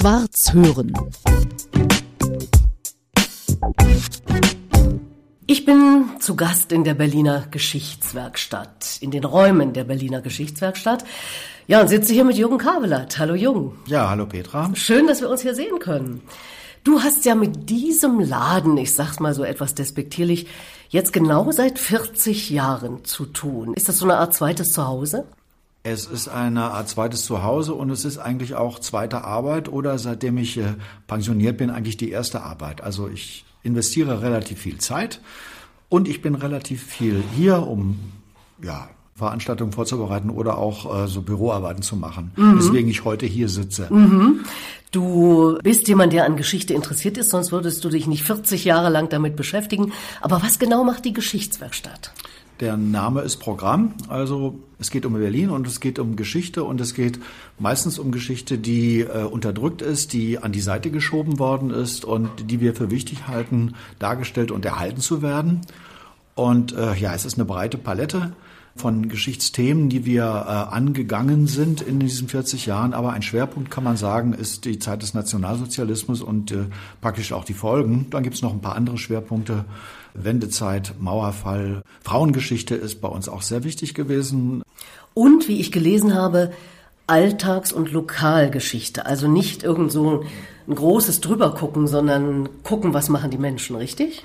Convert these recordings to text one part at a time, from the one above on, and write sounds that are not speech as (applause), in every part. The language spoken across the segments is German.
Schwarz hören. Ich bin zu Gast in der Berliner Geschichtswerkstatt, in den Räumen der Berliner Geschichtswerkstatt. Ja, und sitze hier mit Jürgen Kabelert. Hallo Jürgen. Ja, hallo Petra. Schön, dass wir uns hier sehen können. Du hast ja mit diesem Laden, ich sag's mal so etwas despektierlich, jetzt genau seit 40 Jahren zu tun. Ist das so eine Art zweites Zuhause? Es ist eine Art zweites Zuhause und es ist eigentlich auch zweite Arbeit oder seitdem ich äh, pensioniert bin, eigentlich die erste Arbeit. Also ich investiere relativ viel Zeit und ich bin relativ viel hier, um ja, Veranstaltungen vorzubereiten oder auch äh, so Büroarbeiten zu machen. Mhm. Deswegen ich heute hier sitze. Mhm. Du bist jemand, der an Geschichte interessiert ist, sonst würdest du dich nicht 40 Jahre lang damit beschäftigen. Aber was genau macht die Geschichtswerkstatt? Der Name ist Programm. Also es geht um Berlin und es geht um Geschichte und es geht meistens um Geschichte, die äh, unterdrückt ist, die an die Seite geschoben worden ist und die wir für wichtig halten, dargestellt und erhalten zu werden. Und äh, ja, es ist eine breite Palette von Geschichtsthemen, die wir äh, angegangen sind in diesen 40 Jahren. Aber ein Schwerpunkt kann man sagen, ist die Zeit des Nationalsozialismus und äh, praktisch auch die Folgen. Dann gibt es noch ein paar andere Schwerpunkte. Wendezeit, Mauerfall, Frauengeschichte ist bei uns auch sehr wichtig gewesen. Und wie ich gelesen habe, Alltags- und Lokalgeschichte. Also nicht irgend so ein großes Drübergucken, sondern gucken, was machen die Menschen, richtig?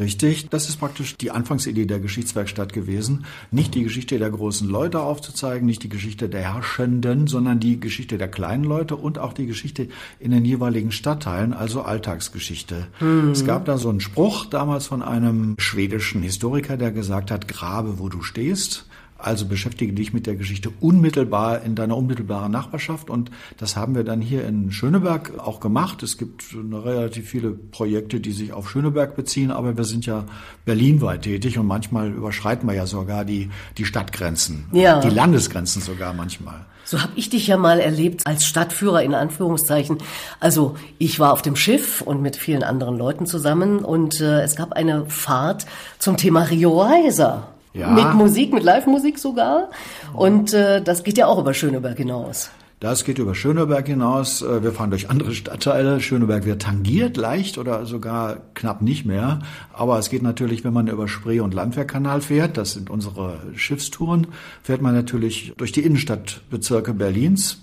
Richtig, das ist praktisch die Anfangsidee der Geschichtswerkstatt gewesen. Nicht die Geschichte der großen Leute aufzuzeigen, nicht die Geschichte der Herrschenden, sondern die Geschichte der kleinen Leute und auch die Geschichte in den jeweiligen Stadtteilen, also Alltagsgeschichte. Mhm. Es gab da so einen Spruch damals von einem schwedischen Historiker, der gesagt hat, grabe, wo du stehst. Also beschäftige dich mit der Geschichte unmittelbar in deiner unmittelbaren Nachbarschaft. Und das haben wir dann hier in Schöneberg auch gemacht. Es gibt relativ viele Projekte, die sich auf Schöneberg beziehen, aber wir sind ja berlinweit tätig und manchmal überschreiten wir ja sogar die, die Stadtgrenzen, ja. die Landesgrenzen sogar manchmal. So habe ich dich ja mal erlebt als Stadtführer in Anführungszeichen. Also ich war auf dem Schiff und mit vielen anderen Leuten zusammen und äh, es gab eine Fahrt zum Thema Rio Reiser. Ja. Mit Musik, mit Live-Musik sogar. Und äh, das geht ja auch über Schöneberg hinaus. Das geht über Schöneberg hinaus. Äh, wir fahren durch andere Stadtteile. Schöneberg wird tangiert leicht oder sogar knapp nicht mehr. Aber es geht natürlich, wenn man über Spree- und Landwehrkanal fährt, das sind unsere Schiffstouren, fährt man natürlich durch die Innenstadtbezirke Berlins.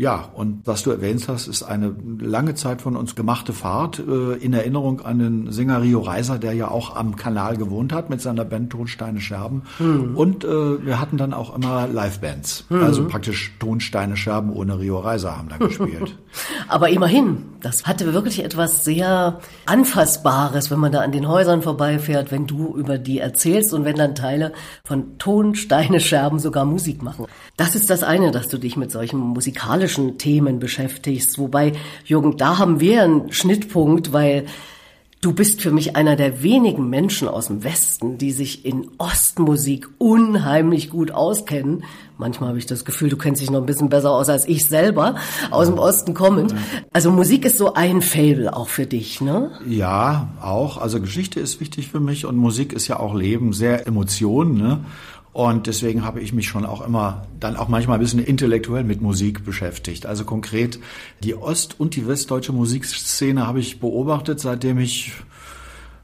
Ja, und was du erwähnt hast, ist eine lange Zeit von uns gemachte Fahrt äh, in Erinnerung an den Sänger Rio Reiser, der ja auch am Kanal gewohnt hat mit seiner Band Tonsteine Scherben. Mhm. Und äh, wir hatten dann auch immer Livebands, mhm. also praktisch Tonsteine Scherben ohne Rio Reiser haben dann gespielt. (laughs) Aber immerhin, das hatte wirklich etwas sehr Anfassbares, wenn man da an den Häusern vorbeifährt, wenn du über die erzählst und wenn dann Teile von Tonsteine Scherben sogar Musik machen. Das ist das eine, dass du dich mit solchen musikalischen politischen Themen beschäftigst. Wobei, Jürgen, da haben wir einen Schnittpunkt, weil du bist für mich einer der wenigen Menschen aus dem Westen, die sich in Ostmusik unheimlich gut auskennen. Manchmal habe ich das Gefühl, du kennst dich noch ein bisschen besser aus als ich selber, aus dem Osten kommend. Also Musik ist so ein Fable auch für dich, ne? Ja, auch. Also Geschichte ist wichtig für mich und Musik ist ja auch Leben, sehr Emotionen, ne? Und deswegen habe ich mich schon auch immer dann auch manchmal ein bisschen intellektuell mit Musik beschäftigt. Also konkret die ost- und die westdeutsche Musikszene habe ich beobachtet, seitdem ich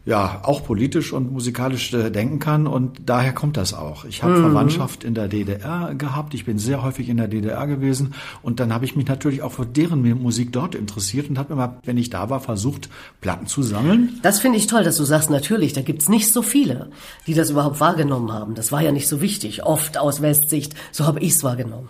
ja auch politisch und musikalisch äh, denken kann und daher kommt das auch. Ich habe mhm. Verwandtschaft in der DDR gehabt, ich bin sehr häufig in der DDR gewesen und dann habe ich mich natürlich auch für deren Musik dort interessiert und habe immer, wenn ich da war, versucht, Platten zu sammeln. Das finde ich toll, dass du sagst, natürlich, da gibt's nicht so viele, die das überhaupt wahrgenommen haben. Das war ja nicht so wichtig, oft aus Westsicht, so habe ich's wahrgenommen.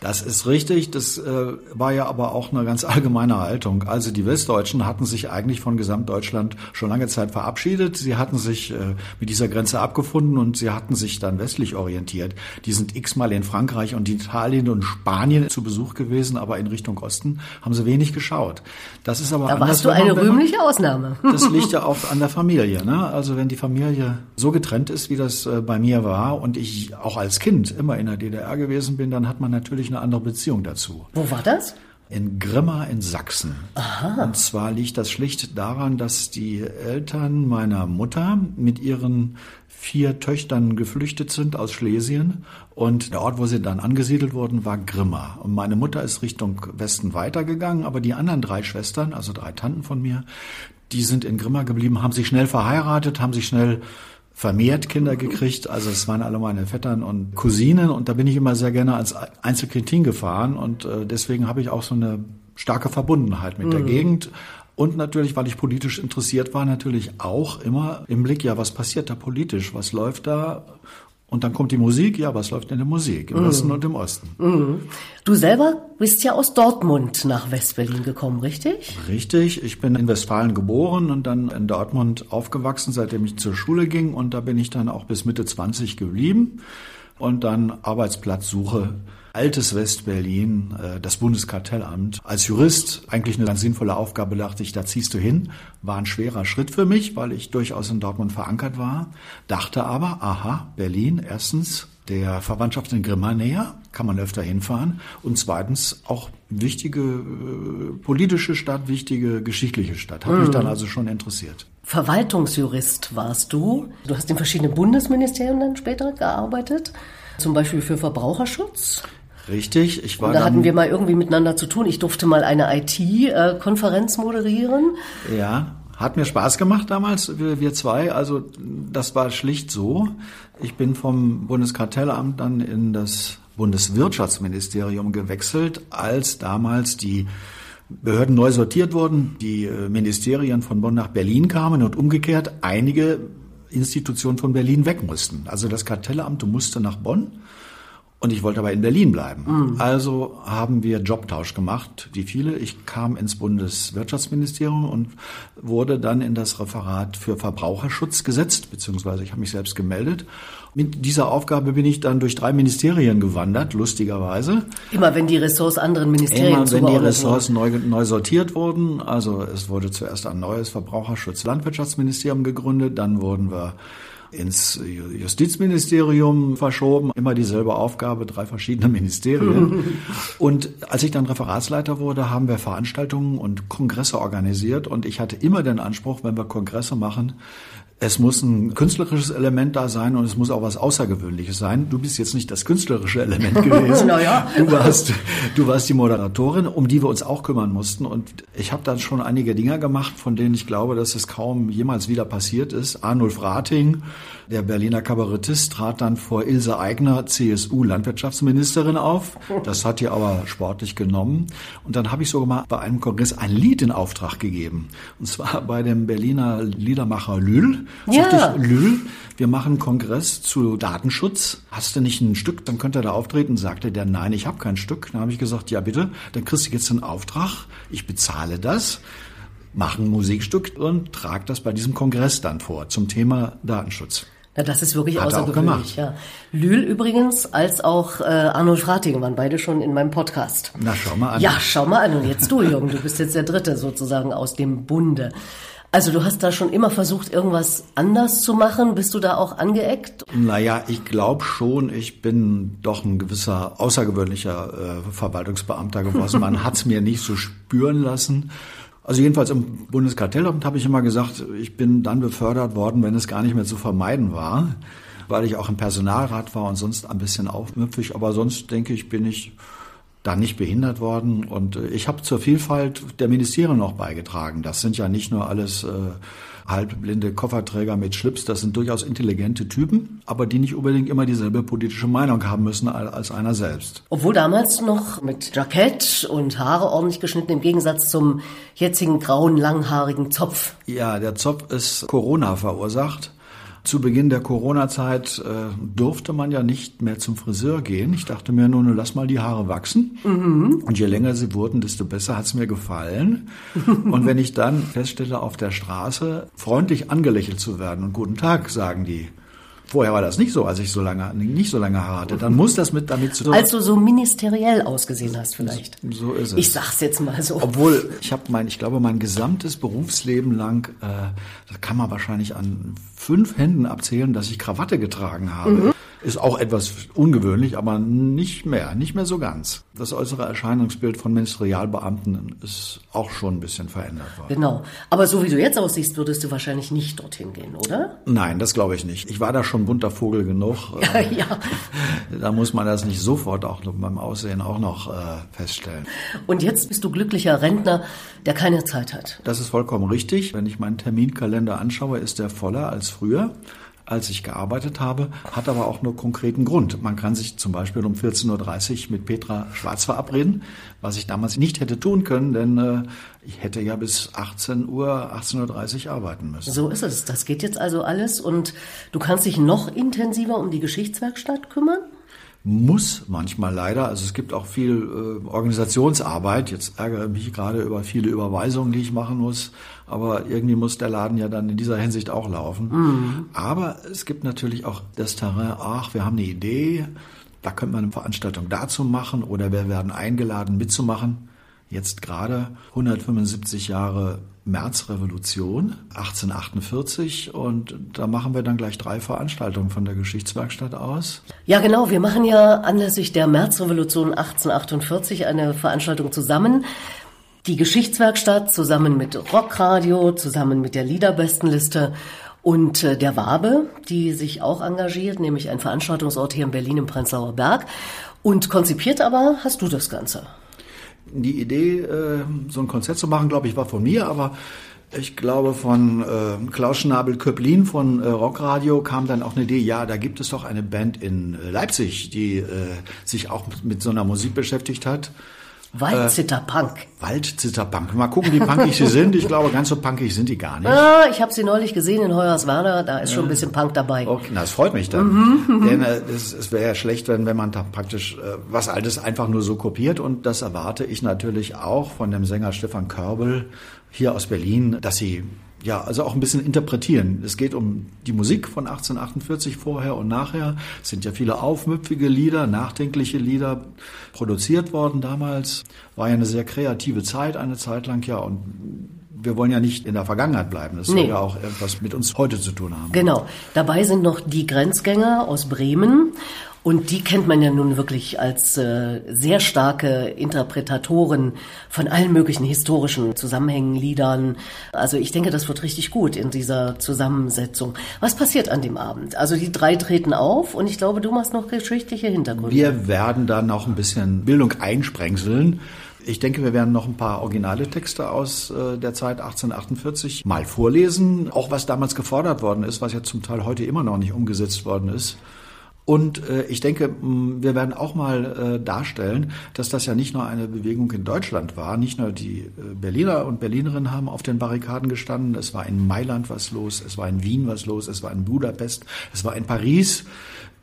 Das ist richtig. Das äh, war ja aber auch eine ganz allgemeine Haltung. Also die Westdeutschen hatten sich eigentlich von Gesamtdeutschland schon lange Zeit verabschiedet. Sie hatten sich äh, mit dieser Grenze abgefunden und sie hatten sich dann westlich orientiert. Die sind x-mal in Frankreich und Italien und Spanien zu Besuch gewesen, aber in Richtung Osten haben sie wenig geschaut. Das ist aber da warst du eine rühmliche Ausnahme. (laughs) Das liegt ja auch an der Familie. Ne? Also wenn die Familie so getrennt ist, wie das äh, bei mir war und ich auch als Kind immer in der DDR gewesen bin, dann hat man natürlich eine andere Beziehung dazu. Wo war das? in Grimma in Sachsen. Aha. Und zwar liegt das schlicht daran, dass die Eltern meiner Mutter mit ihren vier Töchtern geflüchtet sind aus Schlesien und der Ort, wo sie dann angesiedelt wurden, war Grimma. Und meine Mutter ist Richtung Westen weitergegangen, aber die anderen drei Schwestern, also drei Tanten von mir, die sind in Grimma geblieben, haben sich schnell verheiratet, haben sich schnell vermehrt Kinder gekriegt. Also es waren alle meine Vettern und Cousinen und da bin ich immer sehr gerne als Einzelkind hingefahren und äh, deswegen habe ich auch so eine starke Verbundenheit mit mhm. der Gegend. Und natürlich, weil ich politisch interessiert war, natürlich auch immer im Blick, ja, was passiert da politisch? Was läuft da? Und dann kommt die Musik, ja, was läuft in der Musik? Im mm. Westen und im Osten. Mm. Du selber bist ja aus Dortmund nach Westberlin gekommen, richtig? Richtig. Ich bin in Westfalen geboren und dann in Dortmund aufgewachsen, seitdem ich zur Schule ging. Und da bin ich dann auch bis Mitte 20 geblieben. Und dann Arbeitsplatzsuche altes Westberlin, äh, das Bundeskartellamt. Als Jurist eigentlich eine ganz sinnvolle Aufgabe, dachte ich, da ziehst du hin. War ein schwerer Schritt für mich, weil ich durchaus in Dortmund verankert war. Dachte aber, aha, Berlin, erstens der Verwandtschaft in Grimma näher, kann man öfter hinfahren. Und zweitens auch wichtige äh, politische Stadt, wichtige geschichtliche Stadt. Hat mhm. mich dann also schon interessiert. Verwaltungsjurist warst du. Du hast in verschiedenen Bundesministerien dann später gearbeitet, zum Beispiel für Verbraucherschutz. Richtig, ich war. Und da hatten wir mal irgendwie miteinander zu tun. Ich durfte mal eine IT-Konferenz moderieren. Ja, hat mir Spaß gemacht damals, wir, wir zwei. Also das war schlicht so. Ich bin vom Bundeskartellamt dann in das Bundeswirtschaftsministerium gewechselt, als damals die Behörden neu sortiert wurden, die äh, Ministerien von Bonn nach Berlin kamen und umgekehrt einige Institutionen von Berlin weg mussten. Also das Kartellamt musste nach Bonn und ich wollte aber in Berlin bleiben. Mhm. Also haben wir Jobtausch gemacht, wie viele. Ich kam ins Bundeswirtschaftsministerium und wurde dann in das Referat für Verbraucherschutz gesetzt, beziehungsweise ich habe mich selbst gemeldet. Mit dieser Aufgabe bin ich dann durch drei Ministerien gewandert, lustigerweise. Immer wenn die Ressorts anderen Ministerien Immer wenn die Ressorts neu, neu sortiert wurden. Also es wurde zuerst ein neues Verbraucherschutz-Landwirtschaftsministerium gegründet, dann wurden wir ins Justizministerium verschoben. Immer dieselbe Aufgabe, drei verschiedene (laughs) Ministerien. (laughs) und als ich dann Referatsleiter wurde, haben wir Veranstaltungen und Kongresse organisiert. Und ich hatte immer den Anspruch, wenn wir Kongresse machen, es muss ein künstlerisches Element da sein und es muss auch was Außergewöhnliches sein. Du bist jetzt nicht das künstlerische Element (laughs) gewesen. naja. Du warst, du warst die Moderatorin, um die wir uns auch kümmern mussten. Und ich habe dann schon einige Dinge gemacht, von denen ich glaube, dass es kaum jemals wieder passiert ist. Arnulf Rating, der Berliner Kabarettist, trat dann vor Ilse Aigner, CSU-Landwirtschaftsministerin auf. Das hat ihr aber sportlich genommen. Und dann habe ich sogar mal bei einem Kongress ein Lied in Auftrag gegeben. Und zwar bei dem Berliner Liedermacher Lühl. Ja. Ich, Lül, wir machen Kongress zu Datenschutz. Hast du nicht ein Stück, dann könnt ihr da auftreten. Sagte der, nein, ich habe kein Stück. Dann habe ich gesagt, ja bitte, dann kriegst du jetzt einen Auftrag. Ich bezahle das mach ein Musikstück und trag das bei diesem Kongress dann vor zum Thema Datenschutz. Ja, das ist wirklich Hat außergewöhnlich. Ja. Lül übrigens als auch äh, Arnold Frating waren beide schon in meinem Podcast. Na, schau mal an. Ja, schau mal an. Und jetzt du, Jürgen, du bist jetzt der Dritte sozusagen aus dem Bunde. Also du hast da schon immer versucht, irgendwas anders zu machen. Bist du da auch angeeckt? Naja, ich glaube schon, ich bin doch ein gewisser außergewöhnlicher äh, Verwaltungsbeamter geworden. Man (laughs) hat es mir nicht so spüren lassen. Also jedenfalls im Bundeskartellamt habe ich immer gesagt, ich bin dann befördert worden, wenn es gar nicht mehr zu vermeiden war, weil ich auch im Personalrat war und sonst ein bisschen aufmüpfig. Aber sonst denke ich, bin ich da nicht behindert worden. Und äh, ich habe zur Vielfalt der Ministerien noch beigetragen. Das sind ja nicht nur alles äh, halbblinde Kofferträger mit Schlips, das sind durchaus intelligente Typen, aber die nicht unbedingt immer dieselbe politische Meinung haben müssen als einer selbst. Obwohl damals noch mit Jackett und Haare ordentlich geschnitten, im Gegensatz zum jetzigen grauen, langhaarigen Zopf. Ja, der Zopf ist Corona verursacht. Zu Beginn der Corona-Zeit äh, durfte man ja nicht mehr zum Friseur gehen. Ich dachte mir nur, nur lass mal die Haare wachsen. Mhm. Und je länger sie wurden, desto besser hat's mir gefallen. (laughs) und wenn ich dann feststelle, auf der Straße freundlich angelächelt zu werden und guten Tag sagen die, Vorher war das nicht so, als ich so lange, nicht so lange Haare hatte. Dann muss das mit damit zu tun. Als du so ministeriell ausgesehen hast, vielleicht. So ist es. Ich sag's jetzt mal so. Obwohl, ich habe mein, ich glaube, mein gesamtes Berufsleben lang, äh, das kann man wahrscheinlich an fünf Händen abzählen, dass ich Krawatte getragen habe. Mhm. Ist auch etwas ungewöhnlich, aber nicht mehr, nicht mehr so ganz. Das äußere Erscheinungsbild von Ministerialbeamten ist auch schon ein bisschen verändert worden. Genau. Aber so wie du jetzt aussiehst, würdest du wahrscheinlich nicht dorthin gehen, oder? Nein, das glaube ich nicht. Ich war da schon bunter Vogel genug. (laughs) Ja, ja. Da muss man das nicht sofort auch beim Aussehen auch noch äh, feststellen. Und jetzt bist du glücklicher Rentner, der keine Zeit hat. Das ist vollkommen richtig. Wenn ich meinen Terminkalender anschaue, ist der voller als früher als ich gearbeitet habe, hat aber auch nur konkreten Grund. Man kann sich zum Beispiel um 14.30 Uhr mit Petra Schwarz verabreden, was ich damals nicht hätte tun können, denn äh, ich hätte ja bis 18 Uhr, 18.30 Uhr arbeiten müssen. So ist es. Das geht jetzt also alles und du kannst dich noch intensiver um die Geschichtswerkstatt kümmern? Muss manchmal leider. Also es gibt auch viel äh, Organisationsarbeit. Jetzt ärgere ich mich gerade über viele Überweisungen, die ich machen muss. Aber irgendwie muss der Laden ja dann in dieser Hinsicht auch laufen. Mhm. Aber es gibt natürlich auch das Terrain, ach, wir haben eine Idee, da könnte man eine Veranstaltung dazu machen oder wir werden eingeladen mitzumachen. Jetzt gerade 175 Jahre Märzrevolution 1848 und da machen wir dann gleich drei Veranstaltungen von der Geschichtswerkstatt aus. Ja, genau. Wir machen ja anlässlich der Märzrevolution 1848 eine Veranstaltung zusammen. Die Geschichtswerkstatt zusammen mit Rockradio, zusammen mit der Liederbestenliste und äh, der Wabe, die sich auch engagiert, nämlich ein Veranstaltungsort hier in Berlin im Prenzlauer Berg. Und konzipiert aber hast du das Ganze. Die Idee, äh, so ein Konzert zu machen, glaube ich, war von mir, aber ich glaube, von äh, Klaus Schnabel-Köplin von äh, Rockradio kam dann auch eine Idee, ja, da gibt es doch eine Band in äh, Leipzig, die äh, sich auch mit so einer Musik beschäftigt hat. Waldzitterpunk. Äh, Waldzitterpunk. Mal gucken, wie punkig sie sind. Ich glaube, ganz so punkig sind die gar nicht. Ah, ich habe sie neulich gesehen in Hoyerswerda. Da ist schon ein bisschen Punk dabei. Okay, na, das freut mich dann. Mhm, mhm. Denn äh, es, es wäre ja schlecht, wenn, wenn man da praktisch äh, was Altes einfach nur so kopiert. Und das erwarte ich natürlich auch von dem Sänger Stefan Körbel hier aus Berlin, dass sie ja, also auch ein bisschen interpretieren. Es geht um die Musik von 1848 vorher und nachher. Es sind ja viele aufmüpfige Lieder, nachdenkliche Lieder produziert worden damals. War ja eine sehr kreative Zeit, eine Zeit lang, ja, und wir wollen ja nicht in der Vergangenheit bleiben. Das nee. soll ja auch etwas mit uns heute zu tun haben. Genau. Dabei sind noch die Grenzgänger aus Bremen und die kennt man ja nun wirklich als äh, sehr starke Interpretatoren von allen möglichen historischen Zusammenhängen, Liedern. Also ich denke, das wird richtig gut in dieser Zusammensetzung. Was passiert an dem Abend? Also die drei treten auf und ich glaube, du machst noch geschichtliche Hintergründe. Wir werden da noch ein bisschen Bildung einsprengseln. Ich denke, wir werden noch ein paar originale Texte aus äh, der Zeit 1848 mal vorlesen. Auch was damals gefordert worden ist, was ja zum Teil heute immer noch nicht umgesetzt worden ist. Und äh, ich denke, wir werden auch mal äh, darstellen, dass das ja nicht nur eine Bewegung in Deutschland war. Nicht nur die äh, Berliner und Berlinerinnen haben auf den Barrikaden gestanden. Es war in Mailand was los, es war in Wien was los, es war in Budapest, es war in Paris.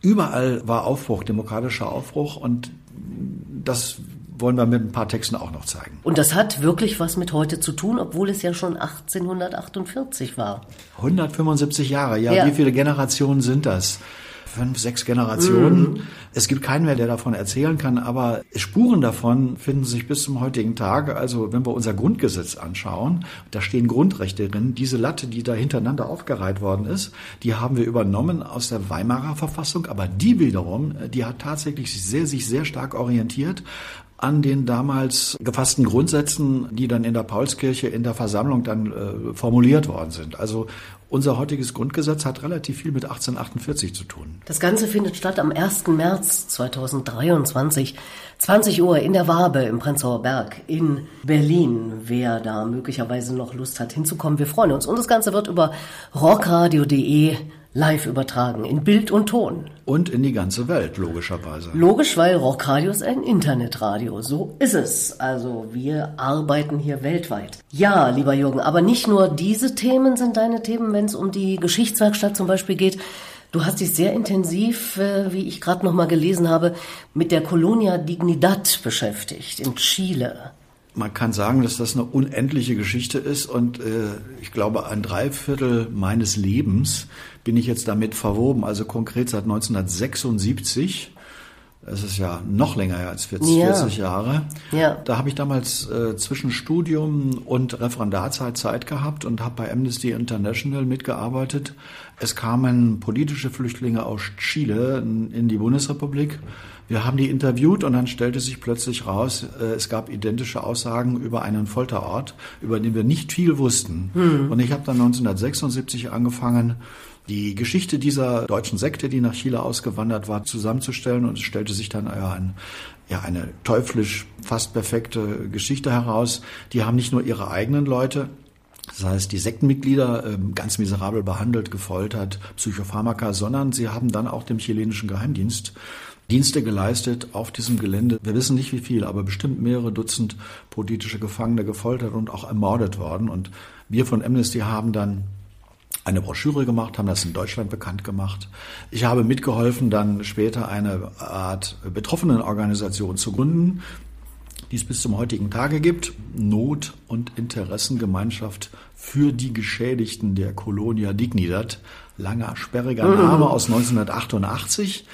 Überall war Aufbruch, demokratischer Aufbruch. Und das wollen wir mit ein paar Texten auch noch zeigen. Und das hat wirklich was mit heute zu tun, obwohl es ja schon 1848 war. 175 Jahre, ja. ja. Wie viele Generationen sind das? Fünf, sechs Generationen. Mhm. Es gibt keinen mehr, der davon erzählen kann, aber Spuren davon finden sich bis zum heutigen Tag. Also wenn wir unser Grundgesetz anschauen, da stehen Grundrechte drin. Diese Latte, die da hintereinander aufgereiht worden ist, die haben wir übernommen aus der Weimarer Verfassung, aber die wiederum, die hat tatsächlich sehr, sich sehr stark orientiert an den damals gefassten Grundsätzen, die dann in der Paulskirche in der Versammlung dann äh, formuliert worden sind. Also unser heutiges Grundgesetz hat relativ viel mit 1848 zu tun. Das Ganze findet statt am 1. März 2023, 20 Uhr in der Wabe im Prenzlauer Berg in Berlin. Wer da möglicherweise noch Lust hat hinzukommen, wir freuen uns. Und das Ganze wird über rockradio.de live übertragen, in Bild und Ton. Und in die ganze Welt, logischerweise. Logisch, weil Rockradio ist ein Internetradio. So ist es. Also wir arbeiten hier weltweit. Ja, lieber Jürgen, aber nicht nur diese Themen sind deine Themen, wenn es um die Geschichtswerkstatt zum Beispiel geht. Du hast dich sehr intensiv, äh, wie ich gerade noch mal gelesen habe, mit der Colonia Dignidad beschäftigt in Chile man kann sagen, dass das eine unendliche Geschichte ist und äh, ich glaube, ein Dreiviertel meines Lebens bin ich jetzt damit verwoben, also konkret seit 1976. es ist ja noch länger her als 40, Ja. 40 Jahre. Ja. Da habe ich damals äh, zwischen Studium und Referendarzeit Zeit gehabt und habe bei Amnesty International mitgearbeitet. Es kamen politische Flüchtlinge aus Chile in die Bundesrepublik. Wir haben die interviewt und dann stellte sich plötzlich raus, äh, es gab identische Aussagen über einen Folterort, über den wir nicht viel wussten. Und ich habe dann 1976 angefangen, die Geschichte dieser deutschen Sekte, die nach Chile ausgewandert war, zusammenzustellen. Und es stellte sich dann ein, ja eine teuflisch fast perfekte Geschichte heraus. Die haben nicht nur ihre eigenen Leute, das heißt, die Sektenmitglieder ähm, ganz miserabel behandelt, gefoltert, Psychopharmaka, sondern sie haben dann auch dem chilenischen Geheimdienst Dienste geleistet auf diesem Gelände. Wir wissen nicht wie viel, aber bestimmt mehrere Dutzend politische Gefangene gefoltert und auch ermordet worden. Und wir von Amnesty haben dann eine Broschüre gemacht, haben das in Deutschland bekannt gemacht. Ich habe mitgeholfen, dann später eine Art Betroffenenorganisation zu gründen, die es bis zum heutigen Tage gibt. Not- und Interessengemeinschaft für die Geschädigten der Colonia Dignidad. Langer, sperriger (laughs) Name aus 1988.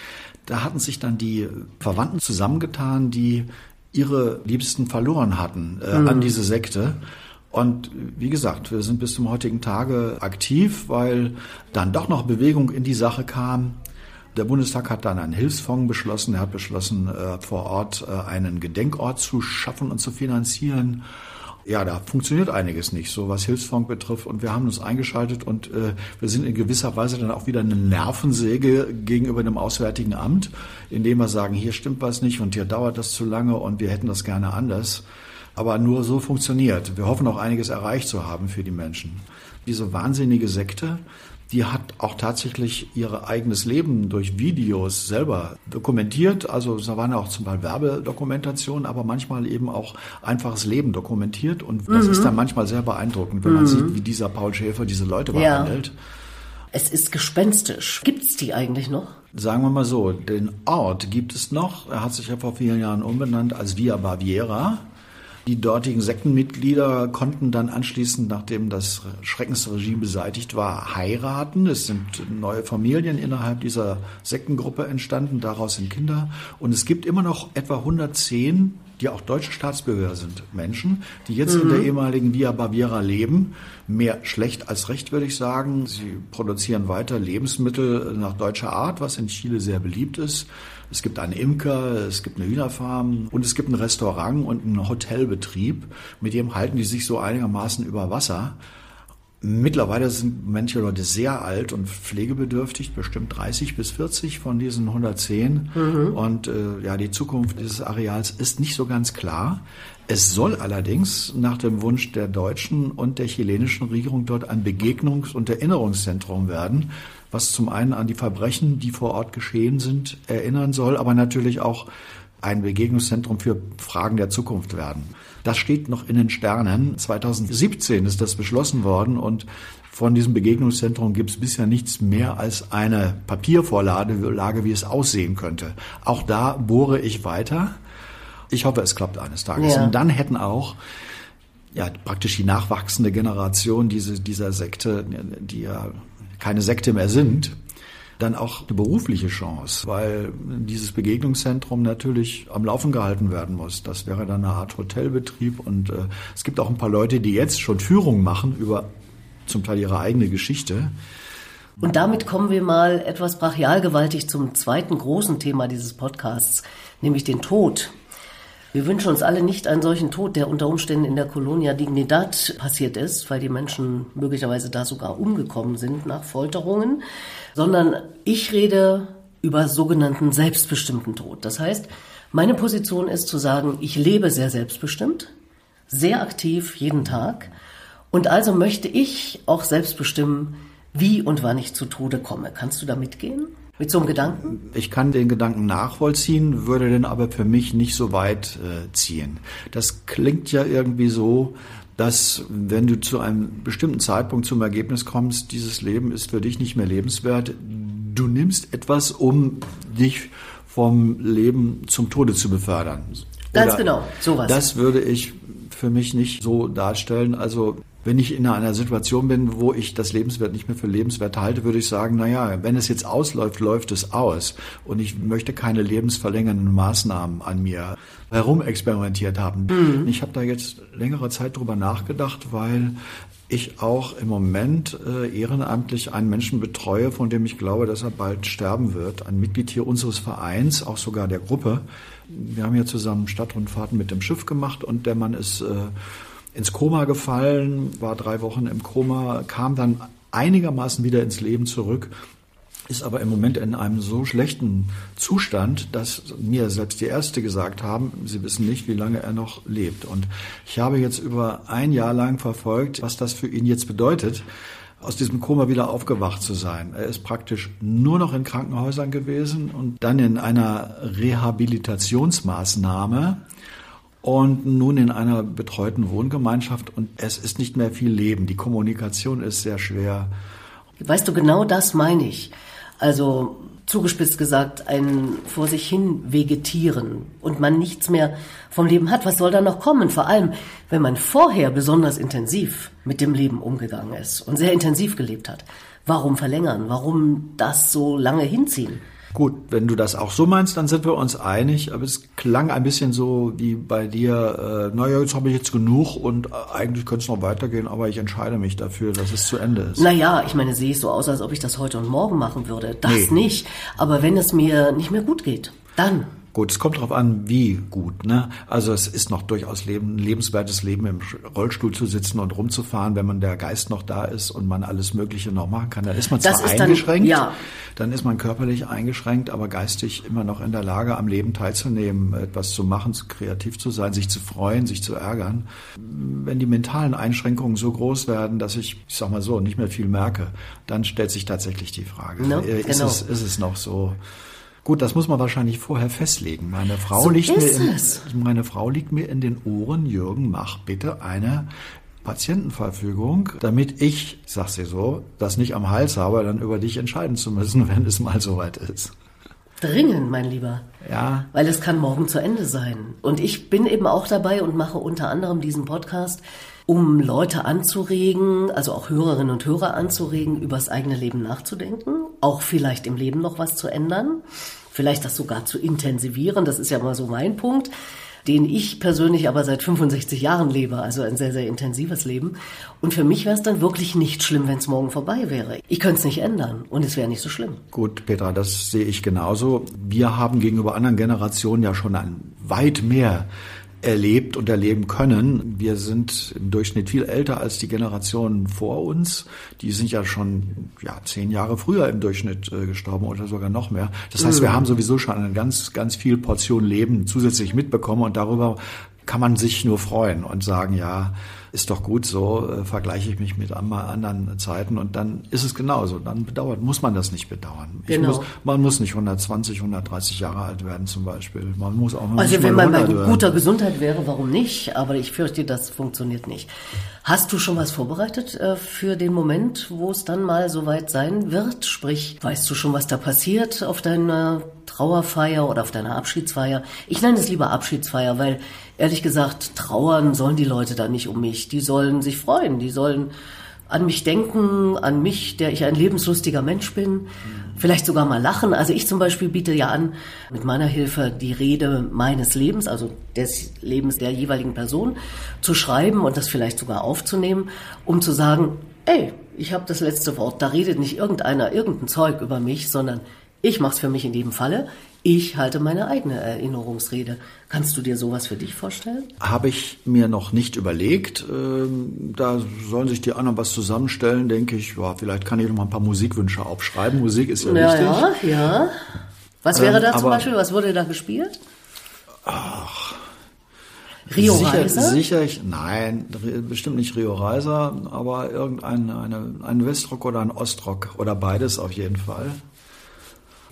Da hatten sich dann die Verwandten zusammengetan, die ihre Liebsten verloren hatten äh, an diese Sekte. Und wie gesagt, wir sind bis zum heutigen Tage aktiv, weil dann doch noch Bewegung in die Sache kam. Der Bundestag hat dann einen Hilfsfonds beschlossen. Er hat beschlossen, äh, vor Ort äh, einen Gedenkort zu schaffen und zu finanzieren. Ja, da funktioniert einiges nicht, so was Hilfsfonds betrifft. Und wir haben uns eingeschaltet und äh, wir sind in gewisser Weise dann auch wieder eine Nervensäge gegenüber dem Auswärtigen Amt, indem wir sagen, hier stimmt was nicht und hier dauert das zu lange und wir hätten das gerne anders. Aber nur so funktioniert. Wir hoffen auch einiges erreicht zu haben für die Menschen. Diese wahnsinnige Sekte, die hat auch tatsächlich ihr eigenes Leben durch Videos selber dokumentiert. Also da waren auch zum Beispiel Werbedokumentationen, aber manchmal eben auch einfaches Leben dokumentiert. Und das ist dann manchmal sehr beeindruckend, wenn man sieht, wie dieser Paul Schäfer diese Leute Ja. behandelt. Es ist gespenstisch. Gibt's die eigentlich noch? Sagen wir mal so, den Ort gibt es noch. Er hat sich ja vor vielen Jahren umbenannt als Via Baviera. Die dortigen Sektenmitglieder konnten dann anschließend, nachdem das Schreckensregime beseitigt war, heiraten. Es sind neue Familien innerhalb dieser Sektengruppe entstanden, daraus sind Kinder. Und es gibt immer noch etwa 110, die auch deutsche Staatsbürger sind, Menschen, die jetzt in der ehemaligen Via Baviera leben. Mehr schlecht als recht, würde ich sagen. Sie produzieren weiter Lebensmittel nach deutscher Art, was in Chile sehr beliebt ist. Es gibt einen Imker, es gibt eine Hühnerfarm und es gibt ein Restaurant und einen Hotelbetrieb. Mit dem halten die sich so einigermaßen über Wasser. Mittlerweile sind manche Leute sehr alt und pflegebedürftig, bestimmt 30 bis 40 von diesen 110. Und äh, ja, die Zukunft dieses Areals ist nicht so ganz klar. Es soll allerdings nach dem Wunsch der deutschen und der chilenischen Regierung dort ein Begegnungs- und Erinnerungszentrum werden, was zum einen an die Verbrechen, die vor Ort geschehen sind, erinnern soll, aber natürlich auch ein Begegnungszentrum für Fragen der Zukunft werden. Das steht noch in den Sternen. 2017 ist das beschlossen worden und von diesem Begegnungszentrum gibt es bisher nichts mehr als eine Papiervorlage, Lage, wie es aussehen könnte. Auch da bohre ich weiter. Ich hoffe, es klappt eines Tages. Ja. Und dann hätten auch ja, praktisch die nachwachsende Generation diese, dieser Sekte, die ja keine Sekte mehr sind, dann auch eine berufliche Chance, weil dieses Begegnungszentrum natürlich am Laufen gehalten werden muss. Das wäre dann eine Art Hotelbetrieb und äh, es gibt auch ein paar Leute, die jetzt schon Führungen machen über zum Teil ihre eigene Geschichte. Und damit kommen wir mal etwas brachialgewaltig zum zweiten großen Thema dieses Podcasts, nämlich den Tod. Wir wünschen uns alle nicht einen solchen Tod, der unter Umständen in der Colonia Dignidad passiert ist, weil die Menschen möglicherweise da sogar umgekommen sind nach Folterungen, sondern ich rede über sogenannten selbstbestimmten Tod. Das heißt, meine Position ist zu sagen, ich lebe sehr selbstbestimmt, sehr aktiv jeden Tag und also möchte ich auch selbst bestimmen, wie und wann ich zu Tode komme. Kannst du da mitgehen? Mit so einem Gedanken? Ich kann den Gedanken nachvollziehen, würde den aber für mich nicht so weit äh, ziehen. Das klingt ja irgendwie so, dass wenn du zu einem bestimmten Zeitpunkt zum Ergebnis kommst, dieses Leben ist für dich nicht mehr lebenswert, du nimmst etwas, um dich vom Leben zum Tode zu befördern. Ganz genau, sowas. Das würde ich für mich nicht so darstellen. Also Wenn ich in einer Situation bin, wo ich das Lebenswert nicht mehr für lebenswert halte, würde ich sagen, na ja, wenn es jetzt ausläuft, läuft es aus. Und ich möchte keine lebensverlängernden Maßnahmen an mir herumexperimentiert haben. Mhm. Ich habe da jetzt längere Zeit drüber nachgedacht, weil ich auch im Moment äh, ehrenamtlich einen Menschen betreue, von dem ich glaube, dass er bald sterben wird. Ein Mitglied hier unseres Vereins, auch sogar der Gruppe. Wir haben ja zusammen Stadtrundfahrten mit dem Schiff gemacht und der Mann ist äh, ins Koma gefallen, war drei Wochen im Koma, kam dann einigermaßen wieder ins Leben zurück, ist aber im Moment in einem so schlechten Zustand, dass mir selbst die Ärzte gesagt haben, sie wissen nicht, wie lange er noch lebt. Und ich habe jetzt über ein Jahr lang verfolgt, was das für ihn jetzt bedeutet aus diesem Koma wieder aufgewacht zu sein. Er ist praktisch nur noch in Krankenhäusern gewesen und dann in einer Rehabilitationsmaßnahme und nun in einer betreuten Wohngemeinschaft und es ist nicht mehr viel Leben. Die Kommunikation ist sehr schwer. Weißt du, genau das meine ich. Also zugespitzt gesagt, ein vor sich hin vegetieren und man nichts mehr vom Leben hat. Was soll da noch kommen? Vor allem, wenn man vorher besonders intensiv mit dem Leben umgegangen ist und sehr intensiv gelebt hat. Warum verlängern? Warum das so lange hinziehen? Gut, wenn du das auch so meinst, dann sind wir uns einig. Aber es klang ein bisschen so wie bei dir, äh, naja, jetzt habe ich jetzt genug und äh, eigentlich könnte es noch weitergehen, aber ich entscheide mich dafür, dass es zu Ende ist. Naja, ich meine, sehe ich so aus, als ob ich das heute und morgen machen würde. Das nee. nicht. Aber wenn es mir nicht mehr gut geht, dann. Gut, es kommt darauf an, wie gut. Ne? Also es ist noch durchaus Leben, ein lebenswertes Leben, im Rollstuhl zu sitzen und rumzufahren, wenn man der Geist noch da ist und man alles Mögliche noch machen kann. Dann ist man zwar ist eingeschränkt, dann, ja. Dann ist man körperlich eingeschränkt, aber geistig immer noch in der Lage, am Leben teilzunehmen, etwas zu machen, kreativ zu sein, sich zu freuen, sich zu ärgern. Wenn die mentalen Einschränkungen so groß werden, dass ich, ich sag mal so, nicht mehr viel merke, dann stellt sich tatsächlich die Frage, no, ist, genau. es, ist es noch so? Gut, das muss man wahrscheinlich vorher festlegen. Meine Frau so liegt mir in, meine Frau liegt mir in den Ohren, Jürgen, mach bitte eine Patientenverfügung, damit ich, sag's dir so, das nicht am Hals habe, dann über dich entscheiden zu müssen, (laughs) wenn es mal soweit ist. Dringend, mein Lieber. Ja. Weil es kann morgen zu Ende sein. Und ich bin eben auch dabei und mache unter anderem diesen Podcast, um Leute anzuregen, also auch Hörerinnen und Hörer anzuregen, übers eigene Leben nachzudenken, auch vielleicht im Leben noch was zu ändern, vielleicht das sogar zu intensivieren, das ist ja mal so mein Punkt, den ich persönlich aber seit 65 Jahren lebe, also ein sehr, sehr intensives Leben. Und für mich wäre es dann wirklich nicht schlimm, wenn es morgen vorbei wäre. Ich könnte es nicht ändern und es wäre nicht so schlimm. Gut, Petra, das sehe ich genauso. Wir haben gegenüber anderen Generationen ja schon ein weit mehr erlebt und erleben können. Wir sind im Durchschnitt viel älter als die Generationen vor uns. Die sind ja schon ja, zehn Jahre früher im Durchschnitt äh, gestorben oder sogar noch mehr. Das heißt, wir mhm. haben sowieso schon eine ganz, ganz viel Portion Leben zusätzlich mitbekommen und darüber kann man sich nur freuen und sagen, ja, ist doch gut so, äh, vergleiche ich mich mit anderen Zeiten und dann ist es genauso. Dann bedauert, muss man das nicht bedauern. Genau. Muss, man muss nicht 120, 130 Jahre alt werden zum Beispiel. Man muss auch Also wenn man bei guter Gesundheit wäre, warum nicht? Aber ich fürchte, das funktioniert nicht. Hast du schon was vorbereitet äh, für den Moment, wo es dann mal soweit sein wird? Sprich, weißt du schon, was da passiert auf deiner Trauerfeier oder auf deiner Abschiedsfeier? Ich nenne es lieber Abschiedsfeier, weil ehrlich gesagt, trauern sollen die Leute da nicht um mich. Die sollen sich freuen, die sollen an mich denken, an mich, der ich ein lebenslustiger Mensch bin, vielleicht sogar mal lachen. Also ich zum Beispiel biete ja an, mit meiner Hilfe die Rede meines Lebens, also des Lebens der jeweiligen Person, zu schreiben und das vielleicht sogar aufzunehmen, um zu sagen, ey, ich habe das letzte Wort, da redet nicht irgendeiner irgendein Zeug über mich, sondern ich mache es für mich in jedem Falle. Ich halte meine eigene Erinnerungsrede. Kannst du dir sowas für dich vorstellen? Habe ich mir noch nicht überlegt. Ähm, da sollen sich die anderen was zusammenstellen, denke ich. Ja, vielleicht kann ich noch mal ein paar Musikwünsche aufschreiben. Musik ist ja, ja wichtig. Ja, ja. Was wäre da ähm, zum Beispiel? Was wurde da gespielt? Ach. Rio sicher, Reiser? Sicher, nein, bestimmt nicht Rio Reiser, aber irgendein eine, ein Westrock oder ein Ostrock oder beides auf jeden Fall.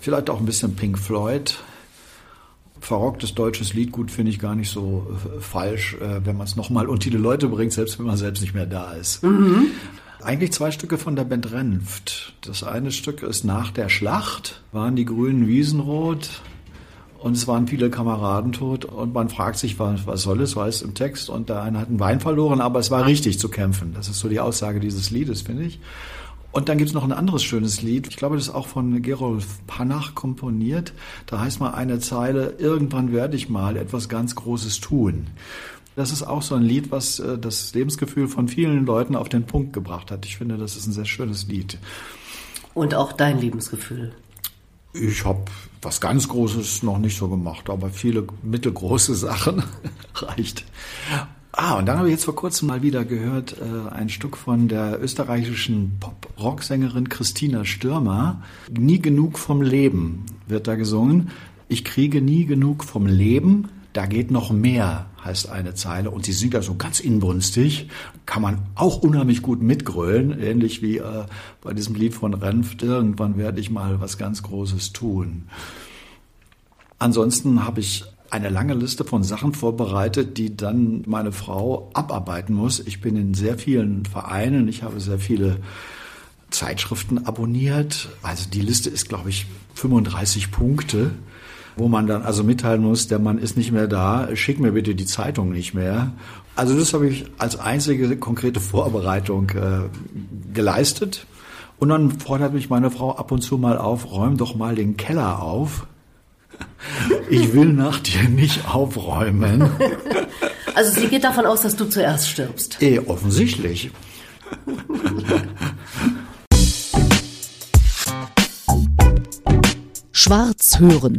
Vielleicht auch ein bisschen Pink Floyd. Verrocktes deutsches Lied, gut, finde ich gar nicht so äh, falsch, äh, wenn man es nochmal unter die Leute bringt, selbst wenn man selbst nicht mehr da ist. Mhm. Eigentlich zwei Stücke von der Band Renft. Das eine Stück ist nach der Schlacht, waren die grünen Wiesen rot und es waren viele Kameraden tot und man fragt sich, was, was soll es, weiß im Text und der eine hat einen Wein verloren, aber es war richtig zu kämpfen. Das ist so die Aussage dieses Liedes, finde ich. Und dann gibt's noch ein anderes schönes Lied. Ich glaube, das ist auch von Gerolf Panach komponiert. Da heißt mal eine Zeile, irgendwann werde ich mal etwas ganz Großes tun. Das ist auch so ein Lied, was äh, das Lebensgefühl von vielen Leuten auf den Punkt gebracht hat. Ich finde, das ist ein sehr schönes Lied. Und auch dein Lebensgefühl. Ich habe was ganz Großes noch nicht so gemacht, aber viele mittelgroße (laughs) Sachen reicht. Ah, und dann habe ich jetzt vor kurzem mal wieder gehört, äh, ein Stück von der österreichischen Pop-Rock-Sängerin Christina Stürmer. Nie genug vom Leben wird da gesungen. Ich kriege nie genug vom Leben, da geht noch mehr, heißt eine Zeile. Und sie singt da so ganz inbrünstig. Kann man auch unheimlich gut mitgrölen, ähnlich wie äh, bei diesem Lied von Renft. Irgendwann werde ich mal was ganz Großes tun. Ansonsten habe ich eine lange Liste von Sachen vorbereitet, die dann meine Frau abarbeiten muss. Ich bin in sehr vielen Vereinen, ich habe sehr viele Zeitschriften abonniert. Also die Liste ist, glaube ich, 35 Punkte wo man dann also mitteilen muss, der Mann ist nicht mehr da, schick mir bitte die Zeitung nicht mehr. Also das habe ich als einzige konkrete Vorbereitung äh, geleistet. Und dann fordert mich meine Frau ab und zu mal auf, räum doch mal den Keller auf. Ich will nach dir nicht aufräumen. Also sie geht davon aus, dass du zuerst stirbst. Eh, offensichtlich. Schwarz hören.